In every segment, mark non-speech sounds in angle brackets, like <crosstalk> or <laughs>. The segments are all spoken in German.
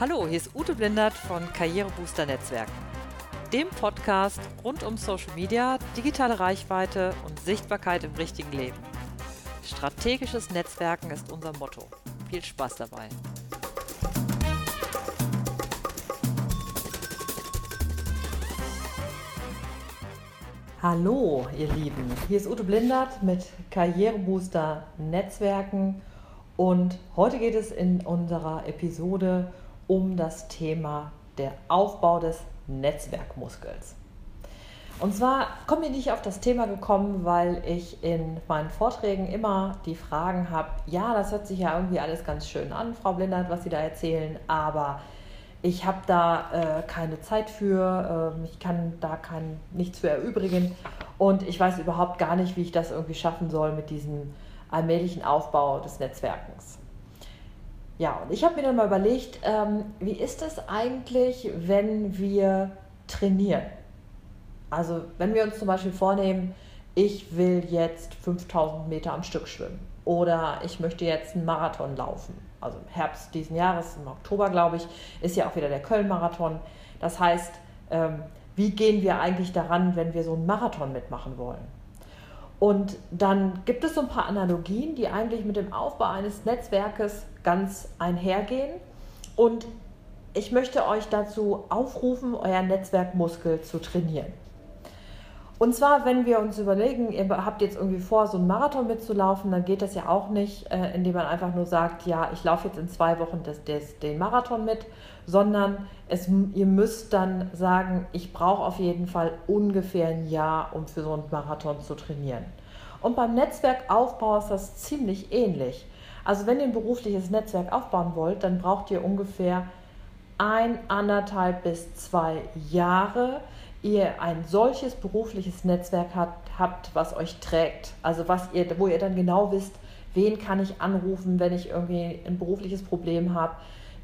Hallo, hier ist Ute Blindert von Karrierebooster Netzwerken, dem Podcast rund um Social Media, digitale Reichweite und Sichtbarkeit im richtigen Leben. Strategisches Netzwerken ist unser Motto. Viel Spaß dabei. Hallo, ihr Lieben. Hier ist Ute Blindert mit Karrierebooster Netzwerken und heute geht es in unserer Episode um das Thema der Aufbau des Netzwerkmuskels. Und zwar komme ich nicht auf das Thema gekommen, weil ich in meinen Vorträgen immer die Fragen habe, ja, das hört sich ja irgendwie alles ganz schön an, Frau Blindert, was Sie da erzählen, aber ich habe da äh, keine Zeit für, äh, ich kann da kein, nichts für erübrigen und ich weiß überhaupt gar nicht, wie ich das irgendwie schaffen soll mit diesem allmählichen Aufbau des Netzwerkens. Ja, und ich habe mir dann mal überlegt, ähm, wie ist es eigentlich, wenn wir trainieren? Also wenn wir uns zum Beispiel vornehmen, ich will jetzt 5000 Meter am Stück schwimmen oder ich möchte jetzt einen Marathon laufen. Also im Herbst diesen Jahres, im Oktober glaube ich, ist ja auch wieder der Köln-Marathon. Das heißt, ähm, wie gehen wir eigentlich daran, wenn wir so einen Marathon mitmachen wollen? Und dann gibt es so ein paar Analogien, die eigentlich mit dem Aufbau eines Netzwerkes ganz einhergehen. Und ich möchte euch dazu aufrufen, euer Netzwerkmuskel zu trainieren. Und zwar, wenn wir uns überlegen, ihr habt jetzt irgendwie vor, so einen Marathon mitzulaufen, dann geht das ja auch nicht, äh, indem man einfach nur sagt, ja, ich laufe jetzt in zwei Wochen das, das, den Marathon mit, sondern es, ihr müsst dann sagen, ich brauche auf jeden Fall ungefähr ein Jahr, um für so einen Marathon zu trainieren. Und beim Netzwerkaufbau ist das ziemlich ähnlich. Also wenn ihr ein berufliches Netzwerk aufbauen wollt, dann braucht ihr ungefähr ein, anderthalb bis zwei Jahre, ihr ein solches berufliches Netzwerk habt, habt, was euch trägt. Also was ihr, wo ihr dann genau wisst, wen kann ich anrufen, wenn ich irgendwie ein berufliches Problem habe,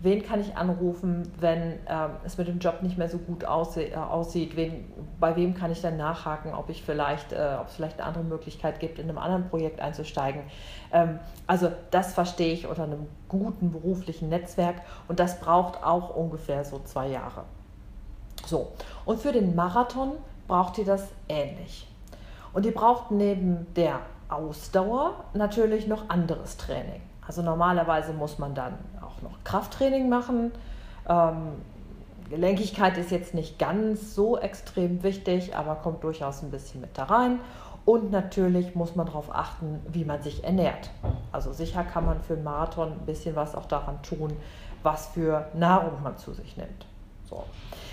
wen kann ich anrufen, wenn ähm, es mit dem Job nicht mehr so gut aussieht, äh, aussieht wen, bei wem kann ich dann nachhaken, ob ich vielleicht, äh, ob es vielleicht eine andere Möglichkeit gibt, in einem anderen Projekt einzusteigen. Ähm, also das verstehe ich unter einem guten beruflichen Netzwerk und das braucht auch ungefähr so zwei Jahre. So, und für den Marathon braucht ihr das ähnlich. Und ihr braucht neben der Ausdauer natürlich noch anderes Training. Also normalerweise muss man dann auch noch Krafttraining machen. Ähm, Gelenkigkeit ist jetzt nicht ganz so extrem wichtig, aber kommt durchaus ein bisschen mit da rein. Und natürlich muss man darauf achten, wie man sich ernährt. Also sicher kann man für einen Marathon ein bisschen was auch daran tun, was für Nahrung man zu sich nimmt. So.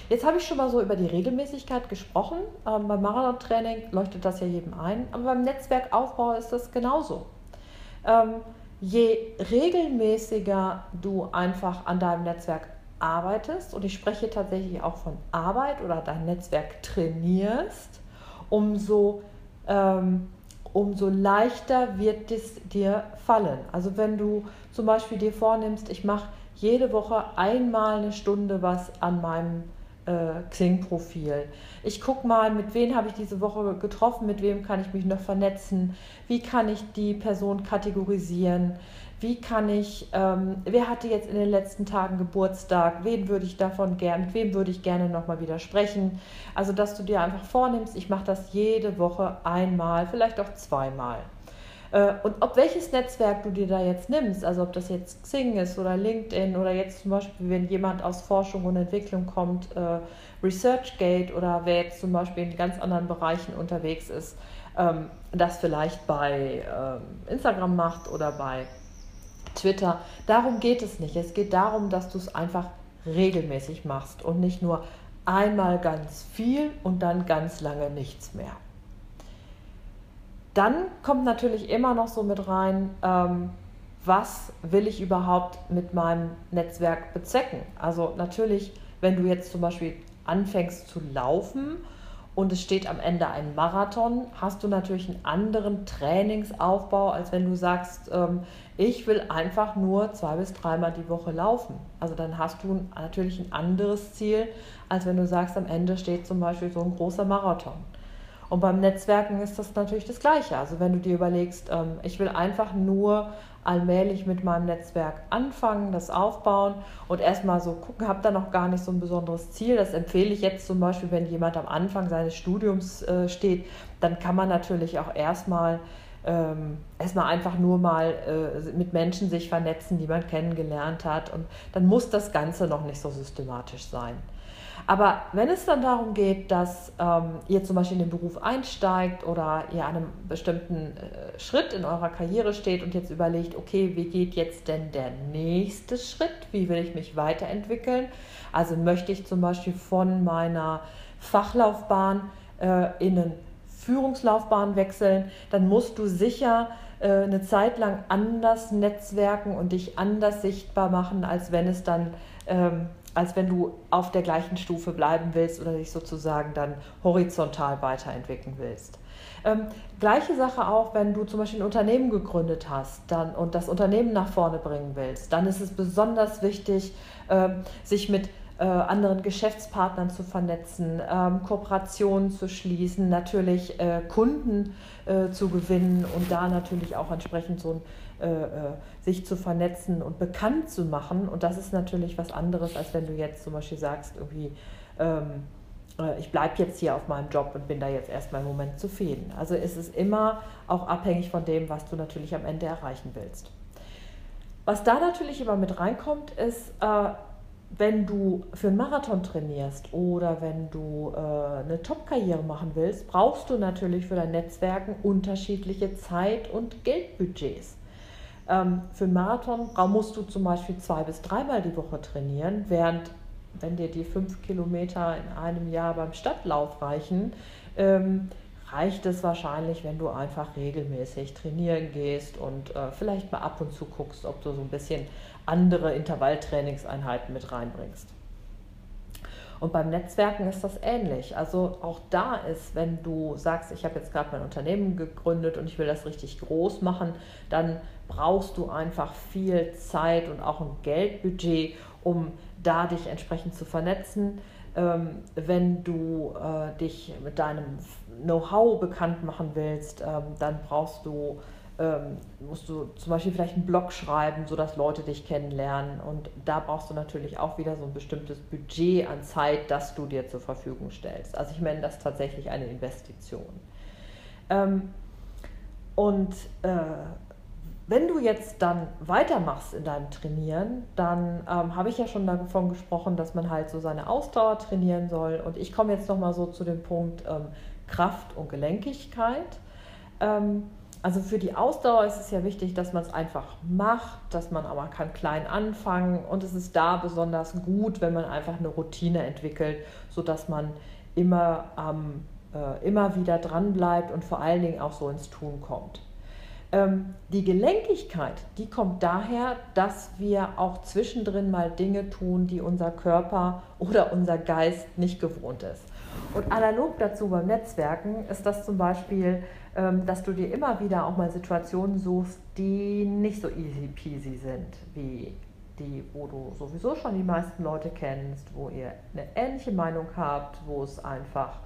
Jetzt habe ich schon mal so über die Regelmäßigkeit gesprochen. Ähm, beim Marathon-Training leuchtet das ja jedem ein, aber beim Netzwerkaufbau ist das genauso. Ähm, je regelmäßiger du einfach an deinem Netzwerk arbeitest, und ich spreche tatsächlich auch von Arbeit oder dein Netzwerk trainierst, umso, ähm, umso leichter wird es dir fallen. Also wenn du zum Beispiel dir vornimmst, ich mache jede Woche einmal eine Stunde was an meinem äh, Xing-Profil. Ich gucke mal, mit wem habe ich diese Woche getroffen, mit wem kann ich mich noch vernetzen, wie kann ich die Person kategorisieren, wie kann ich, ähm, wer hatte jetzt in den letzten Tagen Geburtstag, wen würde ich davon gerne, mit wem würde ich gerne nochmal wieder sprechen. Also, dass du dir einfach vornimmst, ich mache das jede Woche einmal, vielleicht auch zweimal. Äh, und ob welches Netzwerk du dir da jetzt nimmst, also ob das jetzt Xing ist oder LinkedIn oder jetzt zum Beispiel, wenn jemand aus Forschung und Entwicklung kommt, äh, ResearchGate oder wer jetzt zum Beispiel in ganz anderen Bereichen unterwegs ist, ähm, das vielleicht bei ähm, Instagram macht oder bei Twitter. Darum geht es nicht. Es geht darum, dass du es einfach regelmäßig machst und nicht nur einmal ganz viel und dann ganz lange nichts mehr. Dann kommt natürlich immer noch so mit rein, ähm, was will ich überhaupt mit meinem Netzwerk bezwecken? Also natürlich, wenn du jetzt zum Beispiel anfängst zu laufen und es steht am Ende ein Marathon, hast du natürlich einen anderen Trainingsaufbau, als wenn du sagst, ähm, ich will einfach nur zwei bis dreimal die Woche laufen. Also dann hast du natürlich ein anderes Ziel, als wenn du sagst, am Ende steht zum Beispiel so ein großer Marathon. Und beim Netzwerken ist das natürlich das Gleiche. Also wenn du dir überlegst, ähm, ich will einfach nur allmählich mit meinem Netzwerk anfangen, das aufbauen und erstmal so gucken, habe da noch gar nicht so ein besonderes Ziel. Das empfehle ich jetzt zum Beispiel, wenn jemand am Anfang seines Studiums äh, steht, dann kann man natürlich auch erstmal ähm, erstmal einfach nur mal äh, mit Menschen sich vernetzen, die man kennengelernt hat. Und dann muss das Ganze noch nicht so systematisch sein. Aber wenn es dann darum geht, dass ähm, ihr zum Beispiel in den Beruf einsteigt oder ihr an einem bestimmten äh, Schritt in eurer Karriere steht und jetzt überlegt, okay, wie geht jetzt denn der nächste Schritt? Wie will ich mich weiterentwickeln? Also möchte ich zum Beispiel von meiner Fachlaufbahn äh, in einen Führungslaufbahn wechseln, dann musst du sicher äh, eine Zeit lang anders netzwerken und dich anders sichtbar machen, als wenn es dann, ähm, als wenn du auf der gleichen Stufe bleiben willst oder dich sozusagen dann horizontal weiterentwickeln willst. Ähm, gleiche Sache auch, wenn du zum Beispiel ein Unternehmen gegründet hast dann, und das Unternehmen nach vorne bringen willst, dann ist es besonders wichtig, äh, sich mit äh, anderen Geschäftspartnern zu vernetzen, ähm, Kooperationen zu schließen, natürlich äh, Kunden äh, zu gewinnen und da natürlich auch entsprechend so ein, äh, äh, sich zu vernetzen und bekannt zu machen. Und das ist natürlich was anderes, als wenn du jetzt zum Beispiel sagst, irgendwie, ähm, äh, ich bleibe jetzt hier auf meinem Job und bin da jetzt erstmal im Moment zufrieden. Also ist es immer auch abhängig von dem, was du natürlich am Ende erreichen willst. Was da natürlich immer mit reinkommt, ist, wenn du für einen Marathon trainierst oder wenn du äh, eine Top-Karriere machen willst, brauchst du natürlich für dein Netzwerken unterschiedliche Zeit- und Geldbudgets. Ähm, für einen Marathon musst du zum Beispiel zwei bis dreimal die Woche trainieren, während wenn dir die fünf Kilometer in einem Jahr beim Stadtlauf reichen, ähm, reicht es wahrscheinlich, wenn du einfach regelmäßig trainieren gehst und äh, vielleicht mal ab und zu guckst, ob du so ein bisschen andere Intervalltrainingseinheiten mit reinbringst. Und beim Netzwerken ist das ähnlich. Also auch da ist, wenn du sagst, ich habe jetzt gerade mein Unternehmen gegründet und ich will das richtig groß machen, dann brauchst du einfach viel Zeit und auch ein Geldbudget, um da dich entsprechend zu vernetzen. Ähm, wenn du äh, dich mit deinem Know-how bekannt machen willst, ähm, dann brauchst du ähm, musst du zum Beispiel vielleicht einen Blog schreiben, sodass Leute dich kennenlernen. Und da brauchst du natürlich auch wieder so ein bestimmtes Budget an Zeit, das du dir zur Verfügung stellst. Also ich meine das tatsächlich eine Investition. Ähm, und äh, wenn du jetzt dann weitermachst in deinem Trainieren, dann ähm, habe ich ja schon davon gesprochen, dass man halt so seine Ausdauer trainieren soll. Und ich komme jetzt nochmal so zu dem Punkt ähm, Kraft und Gelenkigkeit. Ähm, also für die Ausdauer ist es ja wichtig, dass man es einfach macht, dass man aber kann klein anfangen und es ist da besonders gut, wenn man einfach eine Routine entwickelt, sodass man immer, ähm, äh, immer wieder dran bleibt und vor allen Dingen auch so ins Tun kommt. Ähm, die Gelenkigkeit, die kommt daher, dass wir auch zwischendrin mal Dinge tun, die unser Körper oder unser Geist nicht gewohnt ist. Und analog dazu beim Netzwerken ist das zum Beispiel, ähm, dass du dir immer wieder auch mal Situationen suchst, die nicht so easy peasy sind, wie die, wo du sowieso schon die meisten Leute kennst, wo ihr eine ähnliche Meinung habt, wo es einfach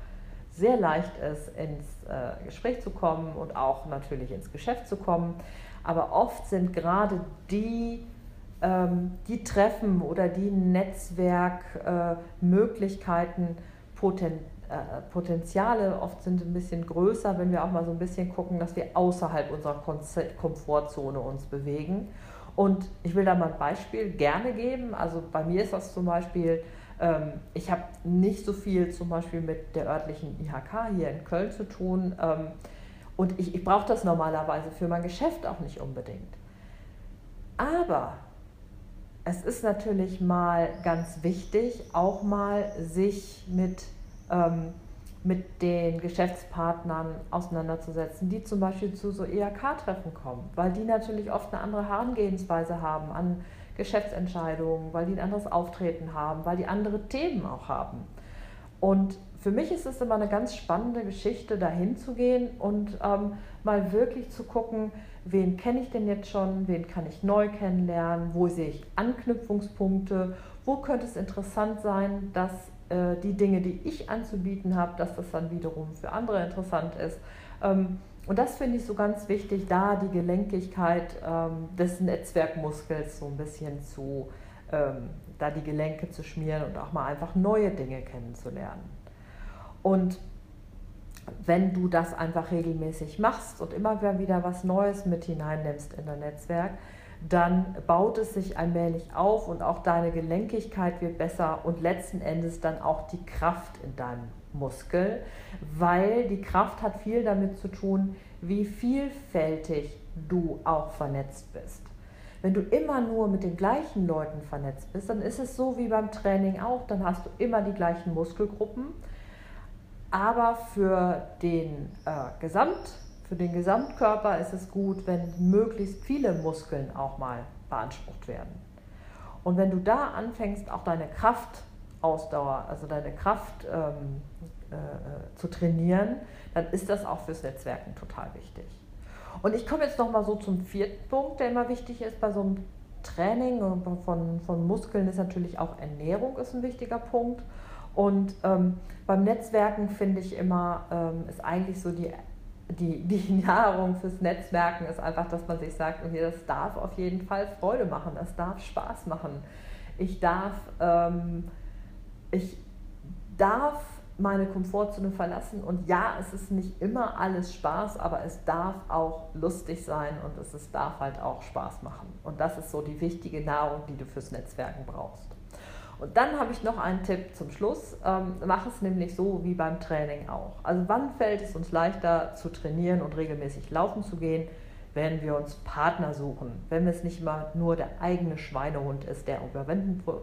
sehr leicht ist, ins äh, Gespräch zu kommen und auch natürlich ins Geschäft zu kommen. Aber oft sind gerade die, ähm, die Treffen oder die Netzwerkmöglichkeiten äh, Poten, äh, Potenziale oft sind ein bisschen größer, wenn wir auch mal so ein bisschen gucken, dass wir außerhalb unserer Komfortzone uns bewegen. Und ich will da mal ein Beispiel gerne geben. Also bei mir ist das zum Beispiel, ähm, ich habe nicht so viel zum Beispiel mit der örtlichen IHK hier in Köln zu tun. Ähm, und ich, ich brauche das normalerweise für mein Geschäft auch nicht unbedingt. Aber es ist natürlich mal ganz wichtig, auch mal sich mit, ähm, mit den Geschäftspartnern auseinanderzusetzen, die zum Beispiel zu so ERK-Treffen kommen, weil die natürlich oft eine andere Herangehensweise haben an Geschäftsentscheidungen, weil die ein anderes Auftreten haben, weil die andere Themen auch haben. Und für mich ist es immer eine ganz spannende Geschichte, dahin zu gehen und ähm, mal wirklich zu gucken, wen kenne ich denn jetzt schon, wen kann ich neu kennenlernen, wo sehe ich Anknüpfungspunkte, wo könnte es interessant sein, dass äh, die Dinge, die ich anzubieten habe, dass das dann wiederum für andere interessant ist. Ähm, und das finde ich so ganz wichtig, da die Gelenkigkeit ähm, des Netzwerkmuskels so ein bisschen zu, ähm, da die Gelenke zu schmieren und auch mal einfach neue Dinge kennenzulernen. Und wenn du das einfach regelmäßig machst und immer wieder was Neues mit hineinnimmst in dein Netzwerk, dann baut es sich allmählich auf und auch deine Gelenkigkeit wird besser und letzten Endes dann auch die Kraft in deinem Muskel, weil die Kraft hat viel damit zu tun, wie vielfältig du auch vernetzt bist. Wenn du immer nur mit den gleichen Leuten vernetzt bist, dann ist es so wie beim Training auch, dann hast du immer die gleichen Muskelgruppen, aber für den äh, Gesamt für den Gesamtkörper ist es gut, wenn möglichst viele Muskeln auch mal beansprucht werden. Und wenn du da anfängst, auch deine Kraftausdauer, also deine Kraft ähm, äh, äh, zu trainieren, dann ist das auch fürs Netzwerken total wichtig. Und ich komme jetzt noch mal so zum vierten Punkt, der immer wichtig ist bei so einem Training von, von Muskeln ist natürlich auch Ernährung ist ein wichtiger Punkt. Und ähm, beim Netzwerken finde ich immer, ähm, ist eigentlich so die die, <laughs> die Nahrung fürs Netzwerken ist einfach, dass man sich sagt, okay, das darf auf jeden Fall Freude machen, das darf Spaß machen. Ich darf, ähm, ich darf meine Komfortzone verlassen und ja, es ist nicht immer alles Spaß, aber es darf auch lustig sein und es, es darf halt auch Spaß machen. Und das ist so die wichtige Nahrung, die du fürs Netzwerken brauchst. Und dann habe ich noch einen Tipp zum Schluss. Ähm, mach es nämlich so wie beim Training auch. Also wann fällt es uns leichter zu trainieren und regelmäßig laufen zu gehen, wenn wir uns Partner suchen, wenn es nicht immer nur der eigene Schweinehund ist, der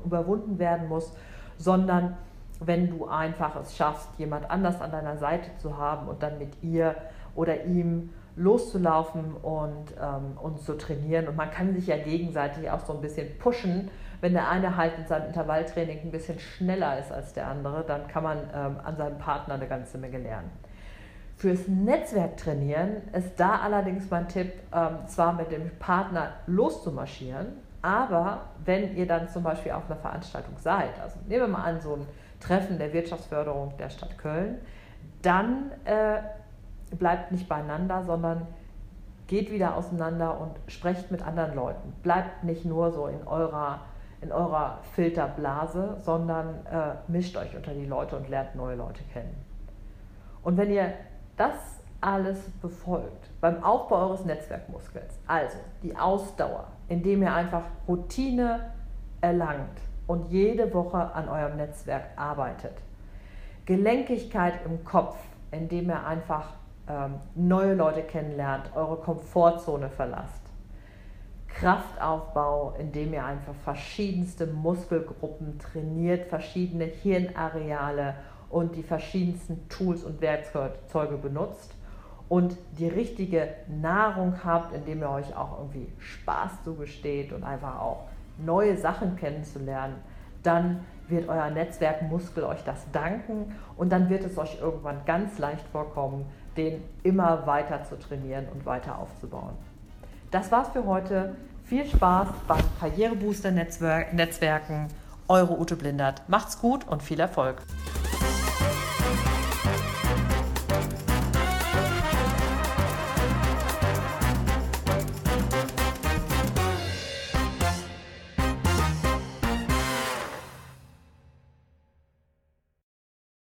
überwunden werden muss, sondern wenn du einfach es schaffst, jemand anders an deiner Seite zu haben und dann mit ihr oder ihm loszulaufen und, ähm, und zu trainieren. Und man kann sich ja gegenseitig auch so ein bisschen pushen wenn der eine halt in seinem Intervalltraining ein bisschen schneller ist als der andere, dann kann man ähm, an seinem Partner eine ganze Menge lernen. Fürs Netzwerktrainieren ist da allerdings mein Tipp, ähm, zwar mit dem Partner loszumarschieren, aber wenn ihr dann zum Beispiel auf einer Veranstaltung seid, also nehmen wir mal an, so ein Treffen der Wirtschaftsförderung der Stadt Köln, dann äh, bleibt nicht beieinander, sondern geht wieder auseinander und sprecht mit anderen Leuten. Bleibt nicht nur so in eurer in eurer Filterblase, sondern äh, mischt euch unter die Leute und lernt neue Leute kennen. Und wenn ihr das alles befolgt beim Aufbau eures Netzwerkmuskels, also die Ausdauer, indem ihr einfach Routine erlangt und jede Woche an eurem Netzwerk arbeitet, Gelenkigkeit im Kopf, indem ihr einfach ähm, neue Leute kennenlernt, eure Komfortzone verlasst, Kraftaufbau, indem ihr einfach verschiedenste Muskelgruppen trainiert, verschiedene Hirnareale und die verschiedensten Tools und Werkzeuge benutzt und die richtige Nahrung habt, indem ihr euch auch irgendwie Spaß zugesteht und einfach auch neue Sachen kennenzulernen, dann wird euer Netzwerkmuskel euch das danken und dann wird es euch irgendwann ganz leicht vorkommen, den immer weiter zu trainieren und weiter aufzubauen. Das war's für heute. Viel Spaß beim Karrierebooster Netzwerken. Eure Ute Blindert. Macht's gut und viel Erfolg.